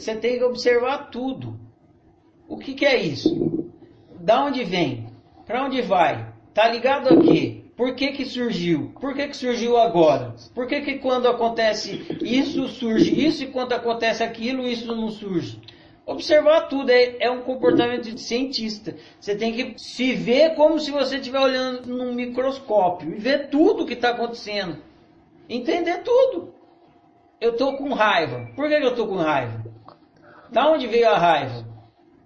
você tem que observar tudo. O que, que é isso? Da onde vem? Para onde vai? Tá ligado a quê? Por que, que surgiu? Por que, que surgiu agora? Por que, que quando acontece isso, surge isso, e quando acontece aquilo, isso não surge? Observar tudo é, é um comportamento de cientista. Você tem que se ver como se você estiver olhando num microscópio e ver tudo o que está acontecendo. Entender tudo. Eu estou com raiva. Por que, que eu estou com raiva? Da onde veio a raiva?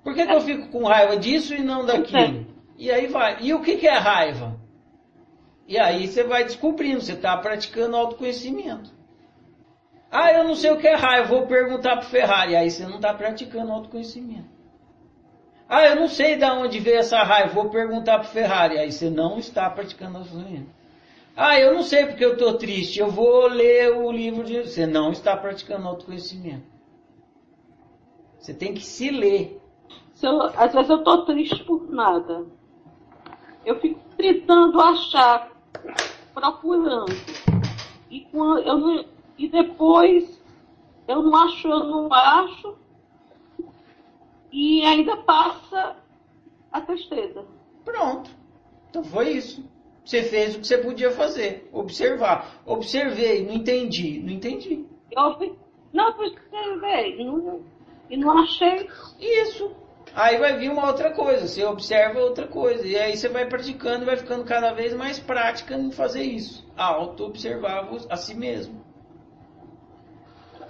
Por que, que eu fico com raiva disso e não daquilo? E aí vai. E o que, que é raiva? E aí você vai descobrindo, você está praticando autoconhecimento. Ah, eu não sei o que é raiva, vou perguntar para Ferrari. Aí você não está praticando autoconhecimento. Ah, eu não sei de onde veio essa raiva, vou perguntar para Ferrari. Aí você não está praticando autoconhecimento. Ah, eu não sei porque eu estou triste, eu vou ler o livro de. Você não está praticando autoconhecimento. Você tem que se ler. Se eu, às vezes eu estou triste por nada. Eu fico tentando achar, procurando. E, quando eu não, e depois eu não acho, eu não acho. E ainda passa a tristeza. Pronto. Então foi isso. Você fez o que você podia fazer. Observar. Observei, não entendi. Não entendi. Eu, não, observei. Não, e não achei. Isso. Aí vai vir uma outra coisa, você observa outra coisa. E aí você vai praticando e vai ficando cada vez mais prática em fazer isso. Auto-observar a si mesmo.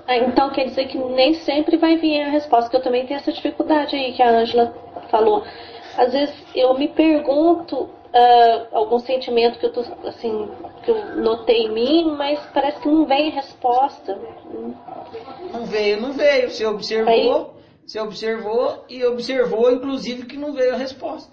Ah, então quer dizer que nem sempre vai vir a resposta, que eu também tenho essa dificuldade aí que a Angela falou. Às vezes eu me pergunto uh, algum sentimento que eu tô, assim, que eu notei em mim, mas parece que não vem a resposta. Não veio, não veio. Você observou. Aí, você observou e observou, inclusive, que não veio a resposta.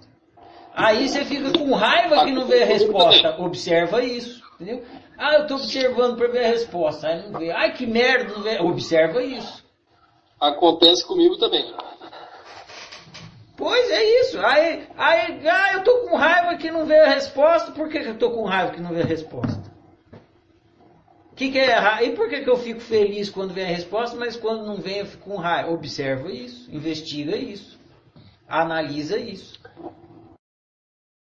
Aí você fica com raiva que não veio a resposta. Observa isso, entendeu? Ah, eu estou observando para ver a resposta. Aí não veio. Ai, que merda, não veio. Observa isso. Acontece comigo também. Pois é isso. Aí, aí ah, eu estou com raiva que não veio a resposta. Por que, que eu estou com raiva que não veio a resposta? Que, que é raiva? E por que, que eu fico feliz quando vem a resposta, mas quando não vem eu fico com raiva? Observa isso, investiga isso, analisa isso.